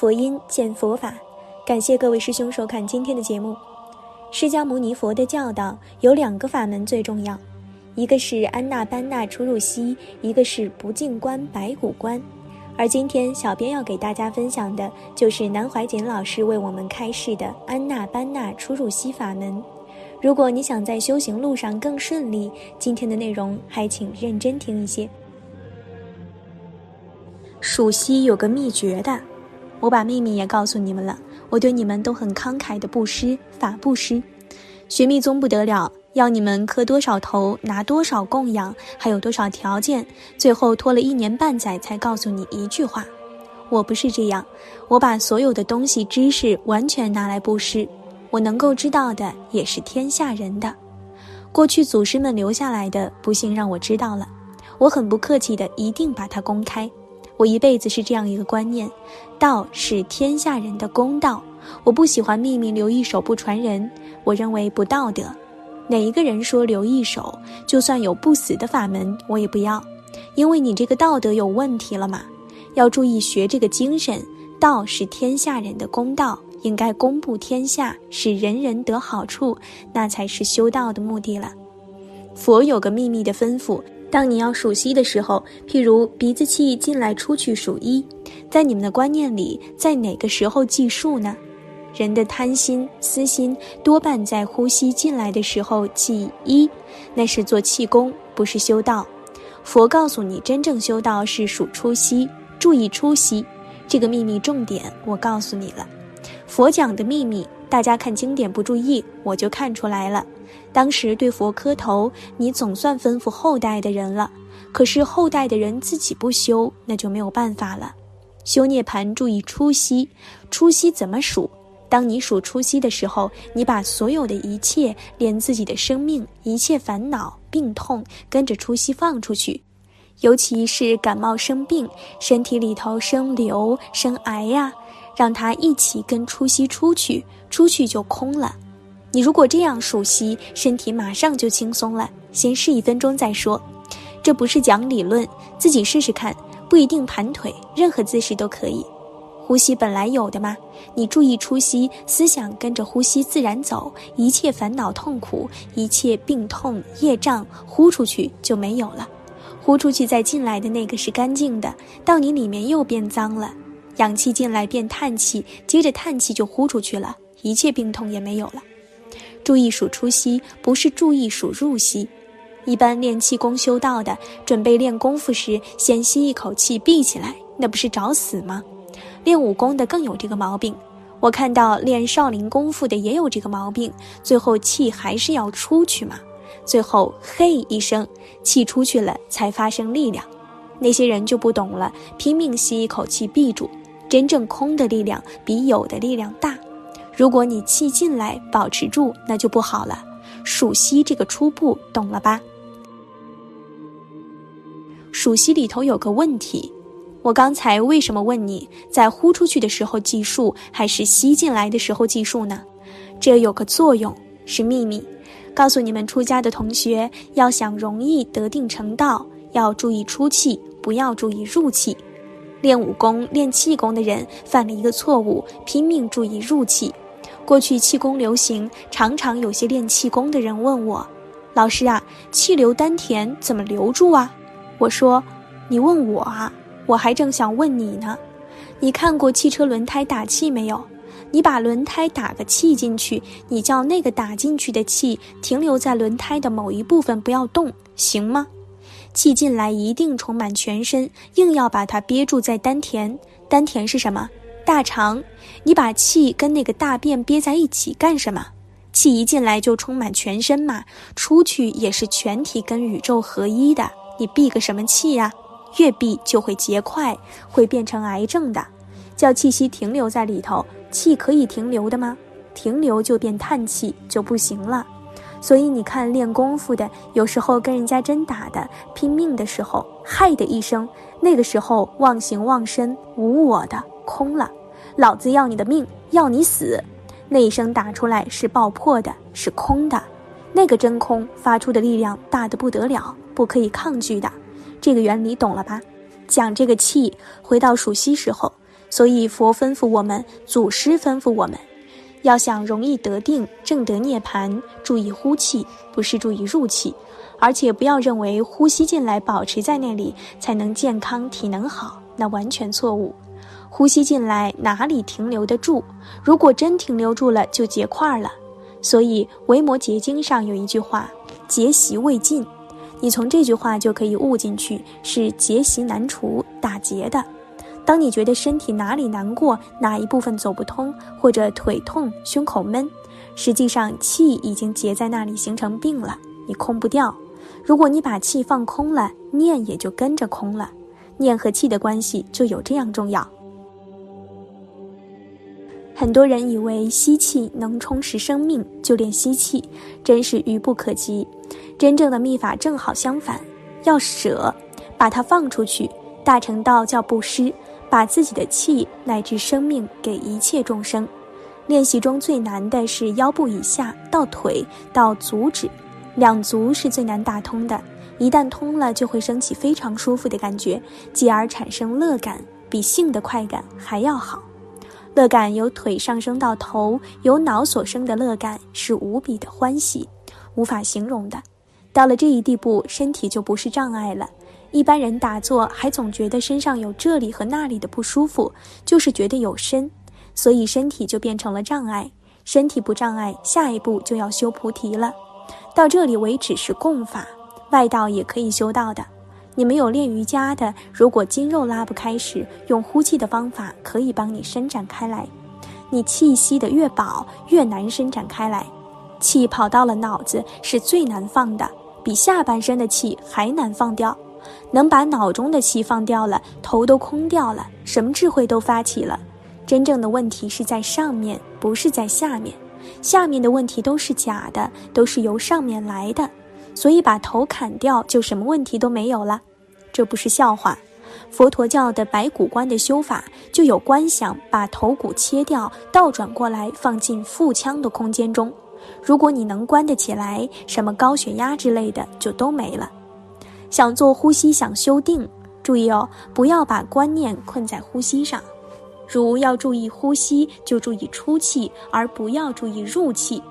佛音，见佛法。感谢各位师兄收看今天的节目。释迦牟尼佛的教导有两个法门最重要，一个是安那班那出入息，一个是不净观白骨观。而今天小编要给大家分享的就是南怀瑾老师为我们开示的安那班那出入息法门。如果你想在修行路上更顺利，今天的内容还请认真听一些。数息有个秘诀的，我把秘密也告诉你们了。我对你们都很慷慨的布施，法布施。学密宗不得了，要你们磕多少头，拿多少供养，还有多少条件，最后拖了一年半载才告诉你一句话。我不是这样，我把所有的东西知识完全拿来布施。我能够知道的也是天下人的，过去祖师们留下来的，不幸让我知道了。我很不客气的，一定把它公开。我一辈子是这样一个观念：道是天下人的公道。我不喜欢秘密留一手不传人，我认为不道德。哪一个人说留一手，就算有不死的法门，我也不要，因为你这个道德有问题了嘛。要注意学这个精神，道是天下人的公道。应该公布天下，使人人得好处，那才是修道的目的了。佛有个秘密的吩咐：当你要数息的时候，譬如鼻子气进来出去数一，在你们的观念里，在哪个时候计数呢？人的贪心、私心多半在呼吸进来的时候计一，那是做气功，不是修道。佛告诉你，真正修道是数出息，注意出息。这个秘密重点，我告诉你了。佛讲的秘密，大家看经典不注意，我就看出来了。当时对佛磕头，你总算吩咐后代的人了。可是后代的人自己不修，那就没有办法了。修涅盘注意初息，初息怎么数？当你数初息的时候，你把所有的一切，连自己的生命、一切烦恼、病痛，跟着初息放出去。尤其是感冒生病，身体里头生瘤、生癌呀。让它一起跟初息出去，出去就空了。你如果这样数息，身体马上就轻松了。先试一分钟再说，这不是讲理论，自己试试看，不一定盘腿，任何姿势都可以。呼吸本来有的嘛，你注意出息，思想跟着呼吸自然走，一切烦恼痛苦，一切病痛业障，呼出去就没有了。呼出去再进来的那个是干净的，到你里面又变脏了。氧气进来变叹气，接着叹气就呼出去了，一切病痛也没有了。注意数出息，不是注意数入息。一般练气功修道的，准备练功夫时，先吸一口气闭起来，那不是找死吗？练武功的更有这个毛病。我看到练少林功夫的也有这个毛病，最后气还是要出去嘛。最后嘿一声，气出去了才发生力量。那些人就不懂了，拼命吸一口气闭住。真正空的力量比有的力量大。如果你气进来保持住，那就不好了。数息这个初步懂了吧？数息里头有个问题，我刚才为什么问你在呼出去的时候计数，还是吸进来的时候计数呢？这有个作用，是秘密。告诉你们出家的同学，要想容易得定成道，要注意出气，不要注意入气。练武功、练气功的人犯了一个错误，拼命注意入气。过去气功流行，常常有些练气功的人问我：“老师啊，气流丹田怎么留住啊？”我说：“你问我啊，我还正想问你呢。你看过汽车轮胎打气没有？你把轮胎打个气进去，你叫那个打进去的气停留在轮胎的某一部分，不要动，行吗？”气进来一定充满全身，硬要把它憋住在丹田。丹田是什么？大肠。你把气跟那个大便憋在一起干什么？气一进来就充满全身嘛，出去也是全体跟宇宙合一的。你闭个什么气呀？越闭就会结块，会变成癌症的。叫气息停留在里头，气可以停留的吗？停留就变叹气，就不行了。所以你看，练功夫的有时候跟人家真打的拼命的时候，嗨的一声，那个时候忘形忘身无我的空了，老子要你的命，要你死，那一声打出来是爆破的，是空的，那个真空发出的力量大的不得了，不可以抗拒的，这个原理懂了吧？讲这个气，回到数息时候，所以佛吩咐我们，祖师吩咐我们，要想容易得定、正得涅盘，注意呼气，不是注意入气。而且不要认为呼吸进来，保持在那里才能健康、体能好，那完全错误。呼吸进来哪里停留得住？如果真停留住了，就结块了。所以《维摩诘经》上有一句话：“结习未尽。”你从这句话就可以悟进去，是结习难除、打结的。当你觉得身体哪里难过，哪一部分走不通，或者腿痛、胸口闷，实际上气已经结在那里，形成病了，你空不掉。如果你把气放空了，念也就跟着空了。念和气的关系就有这样重要。很多人以为吸气能充实生命，就练吸气，真是愚不可及。真正的秘法正好相反，要舍，把它放出去。大乘道叫布施，把自己的气乃至生命给一切众生。练习中最难的是腰部以下到腿到足趾。两足是最难打通的，一旦通了，就会升起非常舒服的感觉，继而产生乐感，比性的快感还要好。乐感由腿上升到头，由脑所生的乐感是无比的欢喜，无法形容的。到了这一地步，身体就不是障碍了。一般人打坐还总觉得身上有这里和那里的不舒服，就是觉得有身，所以身体就变成了障碍。身体不障碍，下一步就要修菩提了。到这里为止是共法，外道也可以修道的。你没有练瑜伽的，如果筋肉拉不开时，用呼气的方法可以帮你伸展开来。你气吸的越饱，越难伸展开来。气跑到了脑子是最难放的，比下半身的气还难放掉。能把脑中的气放掉了，头都空掉了，什么智慧都发起了。真正的问题是在上面，不是在下面。下面的问题都是假的，都是由上面来的，所以把头砍掉就什么问题都没有了，这不是笑话。佛陀教的白骨观的修法就有观想，把头骨切掉，倒转过来放进腹腔的空间中。如果你能关得起来，什么高血压之类的就都没了。想做呼吸，想修定，注意哦，不要把观念困在呼吸上。如要注意呼吸，就注意出气，而不要注意入气。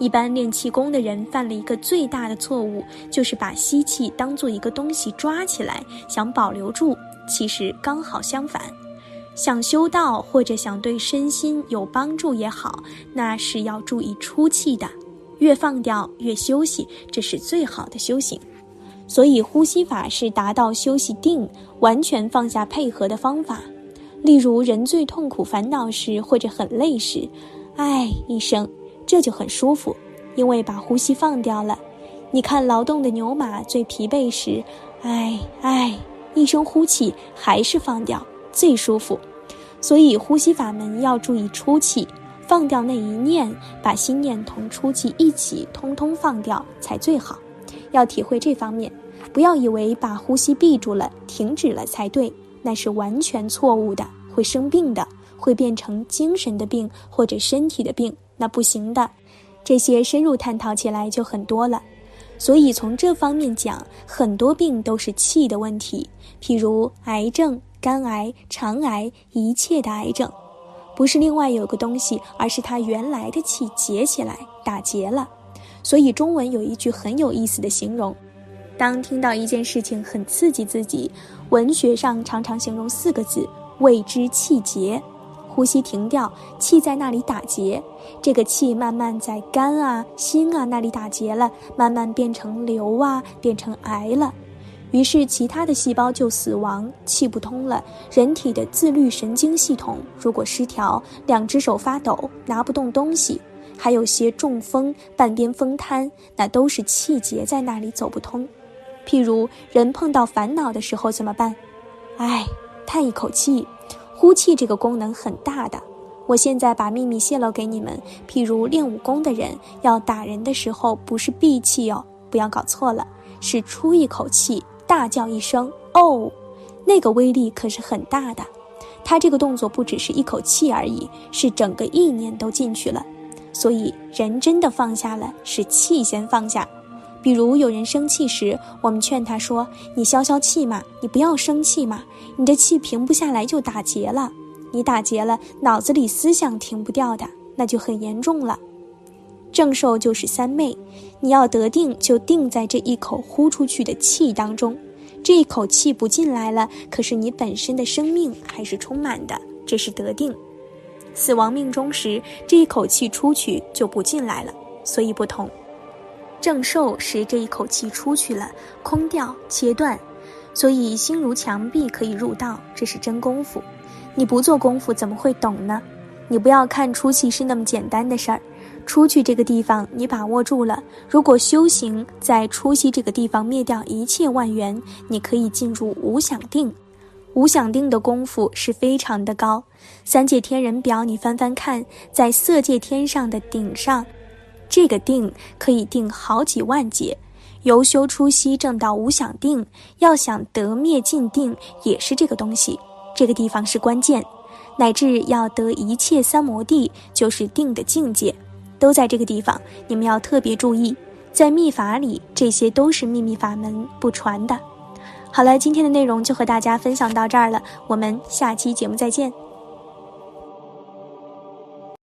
一般练气功的人犯了一个最大的错误，就是把吸气当做一个东西抓起来，想保留住。其实刚好相反，想修道或者想对身心有帮助也好，那是要注意出气的。越放掉越休息，这是最好的修行。所以呼吸法是达到休息定、完全放下配合的方法。例如，人最痛苦、烦恼时，或者很累时，唉一声，这就很舒服，因为把呼吸放掉了。你看，劳动的牛马最疲惫时，唉唉一声呼气，还是放掉，最舒服。所以，呼吸法门要注意出气，放掉那一念，把心念同出气一起通通放掉才最好。要体会这方面，不要以为把呼吸闭住了、停止了才对。那是完全错误的，会生病的，会变成精神的病或者身体的病，那不行的。这些深入探讨起来就很多了，所以从这方面讲，很多病都是气的问题，譬如癌症、肝癌、肠癌，一切的癌症，不是另外有个东西，而是它原来的气结起来打结了。所以中文有一句很有意思的形容。当听到一件事情很刺激自己，文学上常常形容四个字：谓之气结。呼吸停掉，气在那里打结，这个气慢慢在肝啊、心啊那里打结了，慢慢变成瘤啊，变成癌了。于是其他的细胞就死亡，气不通了。人体的自律神经系统如果失调，两只手发抖，拿不动东西，还有些中风、半边风瘫，那都是气结在那里走不通。譬如人碰到烦恼的时候怎么办？唉，叹一口气，呼气这个功能很大的。我现在把秘密泄露给你们。譬如练武功的人要打人的时候，不是闭气哦，不要搞错了，是出一口气，大叫一声“哦”，那个威力可是很大的。他这个动作不只是一口气而已，是整个意念都进去了。所以人真的放下了，是气先放下。比如有人生气时，我们劝他说：“你消消气嘛，你不要生气嘛，你的气平不下来就打结了。”你打结了，脑子里思想停不掉的，那就很严重了。正受就是三昧，你要得定，就定在这一口呼出去的气当中。这一口气不进来了，可是你本身的生命还是充满的，这是得定。死亡命中时，这一口气出去就不进来了，所以不同。正受时这一口气出去了，空掉切断，所以心如墙壁可以入道，这是真功夫。你不做功夫怎么会懂呢？你不要看出气是那么简单的事儿。出去这个地方，你把握住了。如果修行在出息这个地方灭掉一切万缘，你可以进入无想定。无想定的功夫是非常的高。三界天人表你翻翻看，在色界天上的顶上，这个定可以定好几万劫。由修出息正到无想定，要想得灭尽定，也是这个东西。这个地方是关键，乃至要得一切三摩地，就是定的境界。都在这个地方，你们要特别注意，在秘法里，这些都是秘密法门，不传的。好了，今天的内容就和大家分享到这儿了，我们下期节目再见。